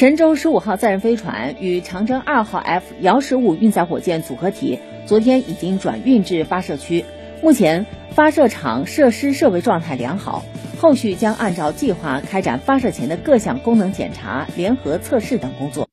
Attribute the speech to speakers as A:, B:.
A: 神舟十五号载人飞船与长征二号 f 遥十五运载火箭组合体昨天已经转运至发射区。目前发射场设施设备状态良好后续将按照计划开展发射前的各项功能检查联合测试等工作。